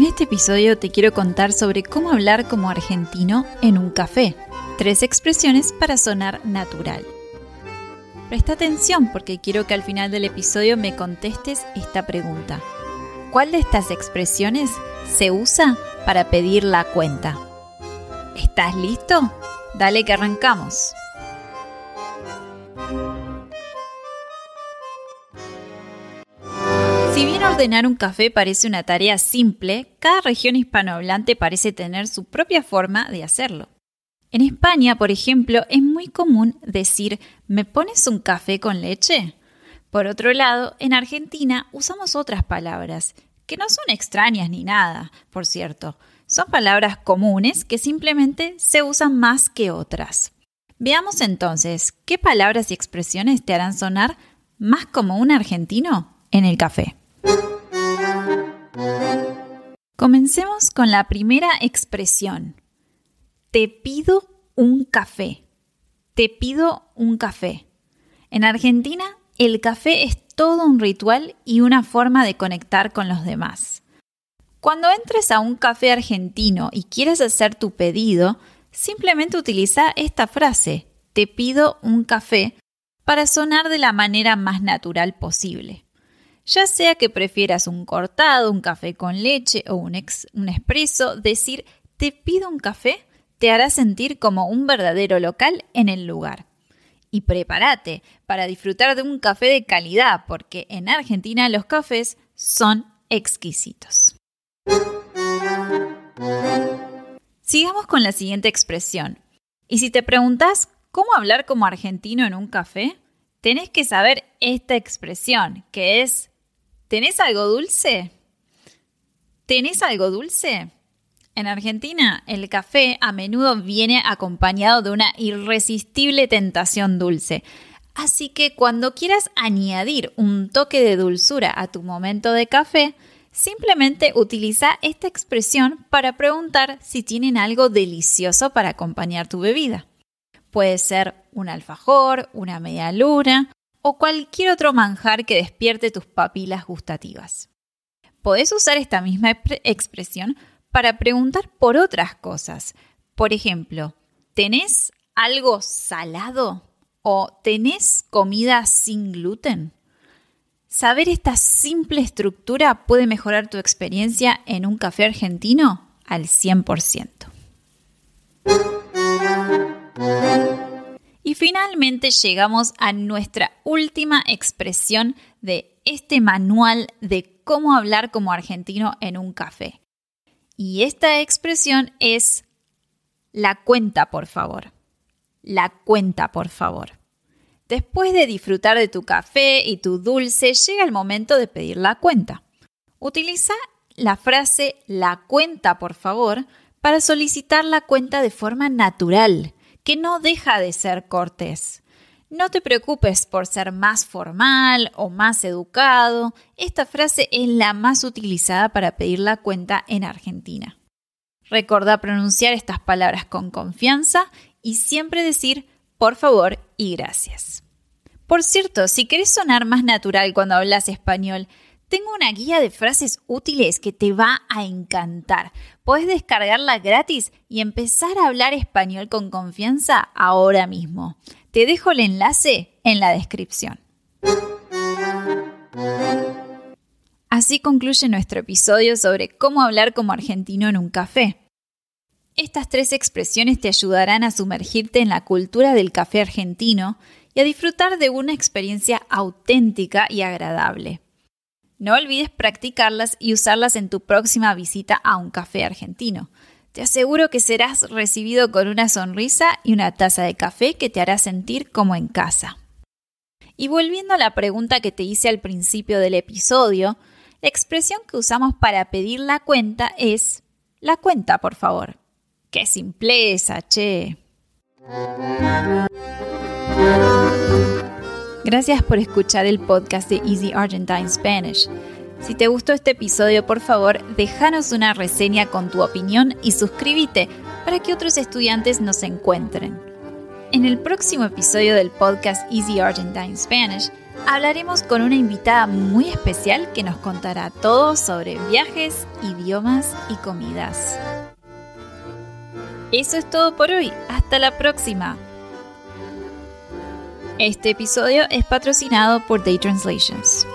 En este episodio te quiero contar sobre cómo hablar como argentino en un café. Tres expresiones para sonar natural. Presta atención porque quiero que al final del episodio me contestes esta pregunta. ¿Cuál de estas expresiones se usa para pedir la cuenta? ¿Estás listo? Dale que arrancamos. Si bien ordenar un café parece una tarea simple, cada región hispanohablante parece tener su propia forma de hacerlo. En España, por ejemplo, es muy común decir ¿me pones un café con leche? Por otro lado, en Argentina usamos otras palabras, que no son extrañas ni nada, por cierto. Son palabras comunes que simplemente se usan más que otras. Veamos entonces qué palabras y expresiones te harán sonar más como un argentino en el café. Comencemos con la primera expresión. Te pido un café. Te pido un café. En Argentina, el café es todo un ritual y una forma de conectar con los demás. Cuando entres a un café argentino y quieres hacer tu pedido, simplemente utiliza esta frase, te pido un café, para sonar de la manera más natural posible. Ya sea que prefieras un cortado, un café con leche o un, ex, expreso, decir te pido un café te hará sentir como un verdadero local en el lugar. Y prepárate para disfrutar de un café de calidad, porque en Argentina los cafés son exquisitos. Sigamos con la siguiente expresión. Y si te preguntas cómo hablar como argentino en un café, tenés que saber esta expresión, que es ¿Tenés algo dulce? ¿Tenés algo dulce? En Argentina, el café a menudo viene acompañado de una irresistible tentación dulce. Así que cuando quieras añadir un toque de dulzura a tu momento de café, simplemente utiliza esta expresión para preguntar si tienen algo delicioso para acompañar tu bebida. Puede ser un alfajor, una media luna o cualquier otro manjar que despierte tus papilas gustativas. Podés usar esta misma expresión para preguntar por otras cosas. Por ejemplo, ¿tenés algo salado? ¿O tenés comida sin gluten? Saber esta simple estructura puede mejorar tu experiencia en un café argentino al 100%. Finalmente llegamos a nuestra última expresión de este manual de cómo hablar como argentino en un café. Y esta expresión es la cuenta, por favor. La cuenta, por favor. Después de disfrutar de tu café y tu dulce, llega el momento de pedir la cuenta. Utiliza la frase la cuenta, por favor, para solicitar la cuenta de forma natural que no deja de ser cortés. No te preocupes por ser más formal o más educado, esta frase es la más utilizada para pedir la cuenta en Argentina. Recordá pronunciar estas palabras con confianza y siempre decir por favor y gracias. Por cierto, si querés sonar más natural cuando hablas español, tengo una guía de frases útiles que te va a encantar. Puedes descargarla gratis y empezar a hablar español con confianza ahora mismo. Te dejo el enlace en la descripción. Así concluye nuestro episodio sobre cómo hablar como argentino en un café. Estas tres expresiones te ayudarán a sumergirte en la cultura del café argentino y a disfrutar de una experiencia auténtica y agradable. No olvides practicarlas y usarlas en tu próxima visita a un café argentino. Te aseguro que serás recibido con una sonrisa y una taza de café que te hará sentir como en casa. Y volviendo a la pregunta que te hice al principio del episodio, la expresión que usamos para pedir la cuenta es la cuenta, por favor. ¡Qué simpleza, che! Gracias por escuchar el podcast de Easy Argentine Spanish. Si te gustó este episodio, por favor, déjanos una reseña con tu opinión y suscríbete para que otros estudiantes nos encuentren. En el próximo episodio del podcast Easy Argentine Spanish, hablaremos con una invitada muy especial que nos contará todo sobre viajes, idiomas y comidas. Eso es todo por hoy. Hasta la próxima. Este episodio es patrocinado por Day Translations.